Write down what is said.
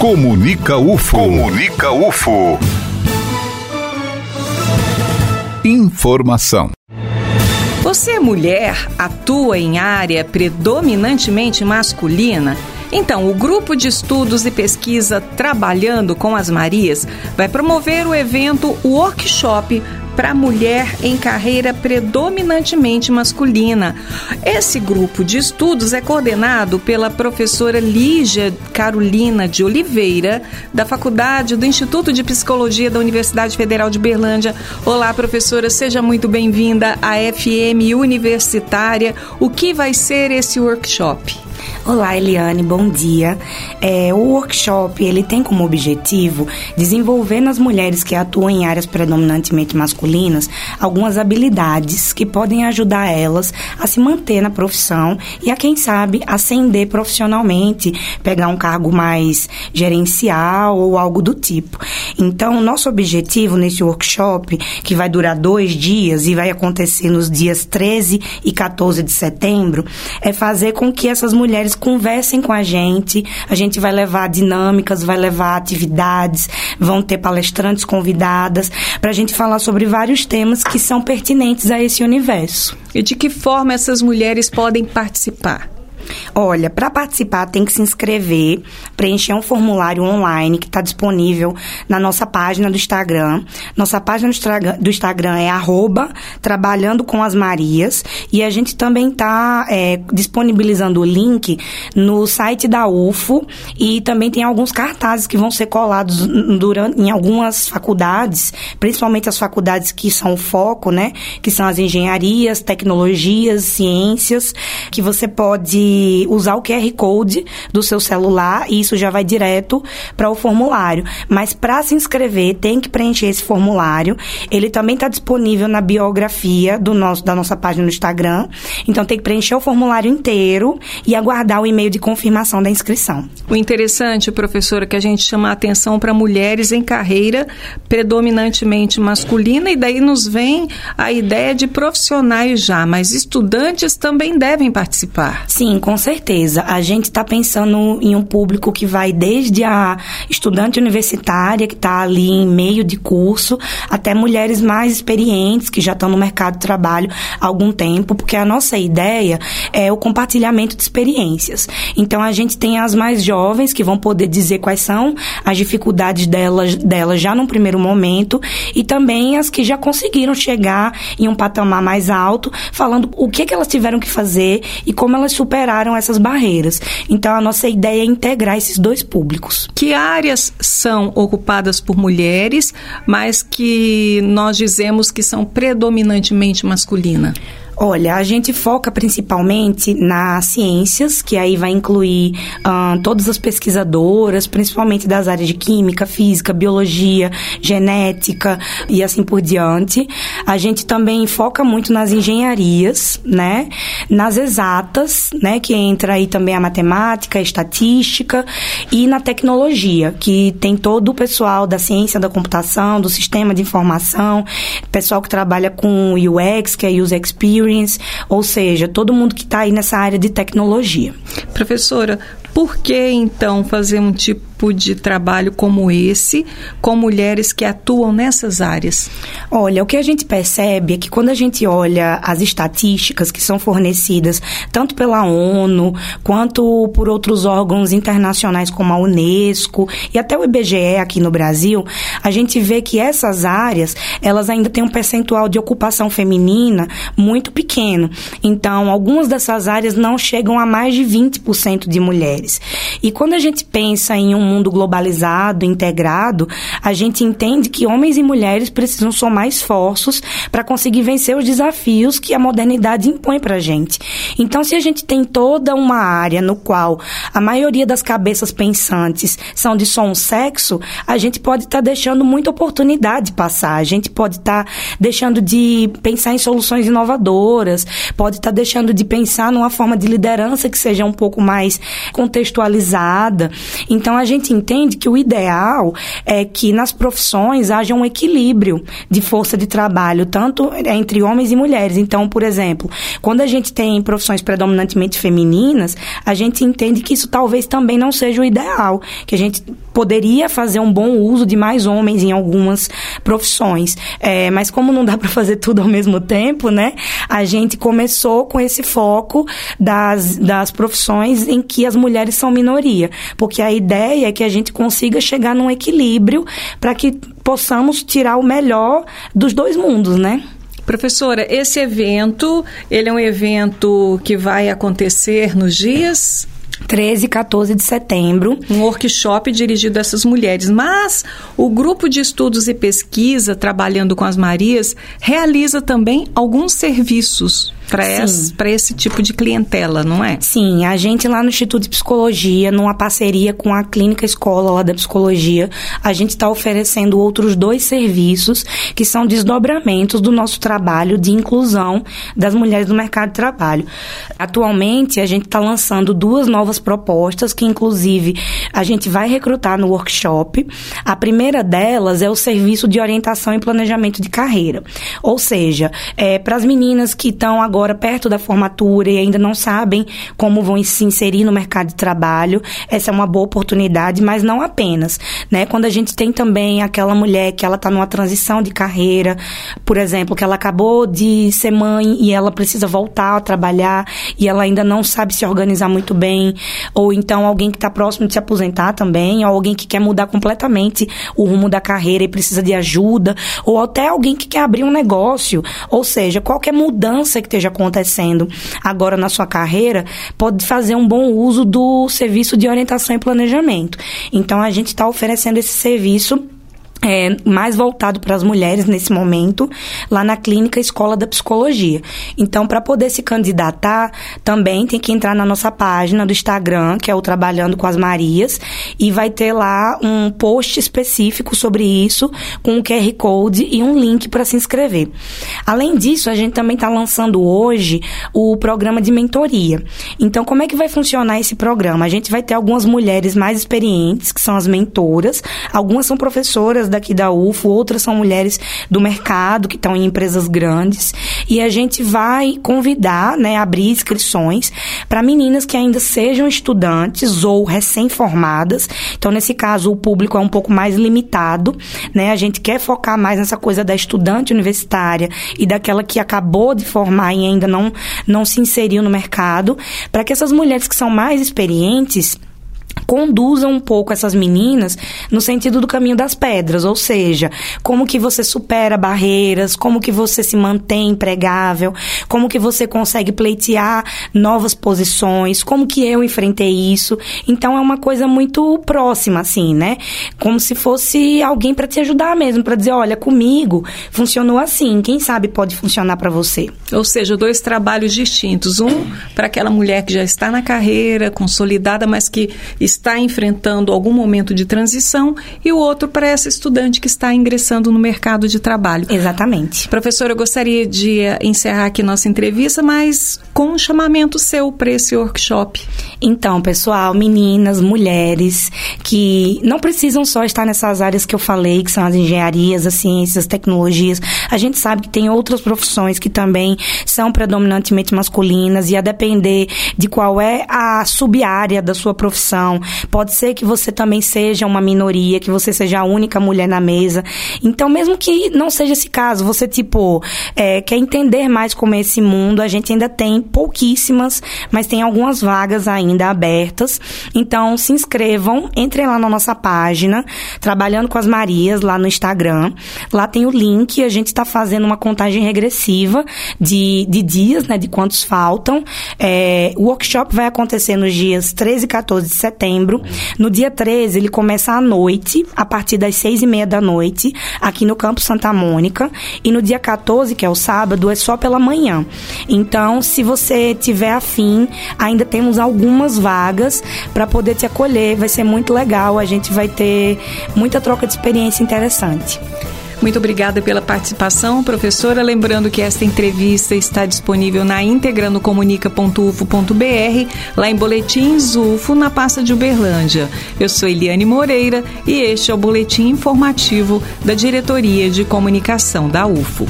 Comunica UFO. Comunica UFO. Informação. Você é mulher, atua em área predominantemente masculina? Então, o grupo de estudos e pesquisa Trabalhando com as Marias vai promover o evento Workshop para mulher em carreira predominantemente masculina. Esse grupo de estudos é coordenado pela professora Lígia Carolina de Oliveira, da Faculdade do Instituto de Psicologia da Universidade Federal de Berlândia. Olá, professora, seja muito bem-vinda à FM Universitária. O que vai ser esse workshop? Olá, Eliane, bom dia. É, o workshop ele tem como objetivo desenvolver nas mulheres que atuam em áreas predominantemente masculinas algumas habilidades que podem ajudar elas a se manter na profissão e a quem sabe ascender profissionalmente, pegar um cargo mais gerencial ou algo do tipo. Então, nosso objetivo nesse workshop, que vai durar dois dias e vai acontecer nos dias 13 e 14 de setembro, é fazer com que essas mulheres mulheres conversem com a gente. A gente vai levar dinâmicas, vai levar atividades, vão ter palestrantes convidadas para a gente falar sobre vários temas que são pertinentes a esse universo. E de que forma essas mulheres podem participar? Olha, para participar tem que se inscrever, preencher um formulário online que está disponível na nossa página do Instagram. Nossa página do Instagram é arroba Trabalhando com as Marias e a gente também está é, disponibilizando o link no site da UFO e também tem alguns cartazes que vão ser colados durante, em algumas faculdades, principalmente as faculdades que são o foco, né? Que são as engenharias, tecnologias, ciências, que você pode usar o QR Code do seu celular e isso já vai direto para o formulário. Mas para se inscrever, tem que preencher esse formulário. Ele também está disponível na biografia do nosso, da nossa página no Instagram. Então tem que preencher o formulário inteiro e aguardar o e-mail de confirmação da inscrição. O interessante, professora, é que a gente chama a atenção para mulheres em carreira predominantemente masculina e daí nos vem a ideia de profissionais já, mas estudantes também devem participar. Sim, com certeza. A gente está pensando em um público que vai desde a estudante universitária, que está ali em meio de curso, até mulheres mais experientes, que já estão no mercado de trabalho há algum tempo, porque a nossa ideia é o compartilhamento de experiências. Então, a gente tem as mais jovens, que vão poder dizer quais são as dificuldades delas, delas já num primeiro momento, e também as que já conseguiram chegar em um patamar mais alto, falando o que, que elas tiveram que fazer e como elas superaram superaram essas barreiras. Então, a nossa ideia é integrar esses dois públicos. Que áreas são ocupadas por mulheres, mas que nós dizemos que são predominantemente masculinas? Olha, a gente foca principalmente nas ciências, que aí vai incluir uh, todas as pesquisadoras, principalmente das áreas de química, física, biologia, genética e assim por diante. A gente também foca muito nas engenharias, né? Nas exatas, né? Que entra aí também a matemática, a estatística e na tecnologia, que tem todo o pessoal da ciência da computação, do sistema de informação, pessoal que trabalha com UX, que é User Experience, Experience, ou seja, todo mundo que está aí nessa área de tecnologia. Professora, por que então fazer um tipo de trabalho como esse com mulheres que atuam nessas áreas? Olha, o que a gente percebe é que quando a gente olha as estatísticas que são fornecidas tanto pela ONU quanto por outros órgãos internacionais como a Unesco e até o IBGE aqui no Brasil, a gente vê que essas áreas, elas ainda têm um percentual de ocupação feminina muito pequeno. Então, algumas dessas áreas não chegam a mais de 20% de mulheres. E quando a gente pensa em um mundo globalizado, integrado, a gente entende que homens e mulheres precisam somar esforços para conseguir vencer os desafios que a modernidade impõe para a gente. Então, se a gente tem toda uma área no qual a maioria das cabeças pensantes são de só um sexo, a gente pode estar tá deixando muita oportunidade passar. A gente pode estar tá deixando de pensar em soluções inovadoras, pode estar tá deixando de pensar numa forma de liderança que seja um pouco mais contextualizada. Então a gente entende que o ideal é que nas profissões haja um equilíbrio de força de trabalho, tanto entre homens e mulheres. Então, por exemplo, quando a gente tem profissões predominantemente femininas, a gente entende que isso talvez também não seja o ideal, que a gente poderia fazer um bom uso de mais homens em algumas profissões. É, mas como não dá para fazer tudo ao mesmo tempo, né? A gente começou com esse foco das, das profissões em que as mulheres são minoria. Porque a ideia é que a gente consiga chegar num equilíbrio para que possamos tirar o melhor dos dois mundos, né? Professora, esse evento, ele é um evento que vai acontecer nos dias 13 e 14 de setembro. Um workshop dirigido a essas mulheres. Mas o grupo de estudos e pesquisa, trabalhando com as Marias, realiza também alguns serviços para esse tipo de clientela, não é? Sim, a gente lá no Instituto de Psicologia, numa parceria com a Clínica Escola lá da Psicologia, a gente está oferecendo outros dois serviços que são desdobramentos do nosso trabalho de inclusão das mulheres no mercado de trabalho. Atualmente, a gente está lançando duas novas propostas que, inclusive, a gente vai recrutar no workshop. A primeira delas é o serviço de orientação e planejamento de carreira. Ou seja, é, para as meninas que estão agora agora perto da formatura e ainda não sabem como vão se inserir no mercado de trabalho, essa é uma boa oportunidade, mas não apenas, né? Quando a gente tem também aquela mulher que ela está numa transição de carreira, por exemplo, que ela acabou de ser mãe e ela precisa voltar a trabalhar e ela ainda não sabe se organizar muito bem, ou então alguém que está próximo de se aposentar também, ou alguém que quer mudar completamente o rumo da carreira e precisa de ajuda, ou até alguém que quer abrir um negócio, ou seja, qualquer mudança que esteja acontecendo agora na sua carreira, pode fazer um bom uso do serviço de orientação e planejamento. Então, a gente está oferecendo esse serviço é, mais voltado para as mulheres nesse momento, lá na clínica Escola da Psicologia. Então, para poder se candidatar, também tem que entrar na nossa página do Instagram, que é o Trabalhando com as Marias, e vai ter lá um post específico sobre isso, com um QR Code e um link para se inscrever. Além disso, a gente também está lançando hoje o programa de mentoria. Então, como é que vai funcionar esse programa? A gente vai ter algumas mulheres mais experientes, que são as mentoras, algumas são professoras daqui da UFO, outras são mulheres do mercado que estão em empresas grandes. E a gente vai convidar, né, abrir inscrições para meninas que ainda sejam estudantes ou recém-formadas. Então, nesse caso, o público é um pouco mais limitado, né? A gente quer focar mais nessa coisa da estudante universitária e daquela que acabou de formar e ainda não, não se inseriu no mercado, para que essas mulheres que são mais experientes conduzam um pouco essas meninas no sentido do caminho das pedras, ou seja, como que você supera barreiras, como que você se mantém empregável, como que você consegue pleitear novas posições, como que eu enfrentei isso. Então é uma coisa muito próxima assim, né? Como se fosse alguém para te ajudar mesmo, para dizer, olha, comigo funcionou assim, quem sabe pode funcionar para você. Ou seja, dois trabalhos distintos, um para aquela mulher que já está na carreira, consolidada, mas que está enfrentando algum momento de transição e o outro para essa estudante que está ingressando no mercado de trabalho. Exatamente. Professora, eu gostaria de encerrar aqui nossa entrevista, mas com um chamamento seu para esse workshop. Então, pessoal, meninas, mulheres que não precisam só estar nessas áreas que eu falei, que são as engenharias, as ciências, as tecnologias. A gente sabe que tem outras profissões que também são predominantemente masculinas e a depender de qual é a sub-área da sua profissão, Pode ser que você também seja uma minoria, que você seja a única mulher na mesa. Então, mesmo que não seja esse caso, você, tipo, é, quer entender mais como é esse mundo, a gente ainda tem pouquíssimas, mas tem algumas vagas ainda abertas. Então, se inscrevam, entrem lá na nossa página, Trabalhando com as Marias, lá no Instagram. Lá tem o link, a gente está fazendo uma contagem regressiva de, de dias, né, de quantos faltam. É, o workshop vai acontecer nos dias 13 e 14 de setembro setembro. No dia 13, ele começa à noite, a partir das seis e meia da noite, aqui no Campo Santa Mônica. E no dia 14, que é o sábado, é só pela manhã. Então, se você tiver afim, ainda temos algumas vagas para poder te acolher. Vai ser muito legal. A gente vai ter muita troca de experiência interessante. Muito obrigada pela participação, professora. Lembrando que esta entrevista está disponível na íntegra no comunica.ufo.br, lá em Boletins UFO, na pasta de Uberlândia. Eu sou Eliane Moreira e este é o boletim informativo da Diretoria de Comunicação da UFO.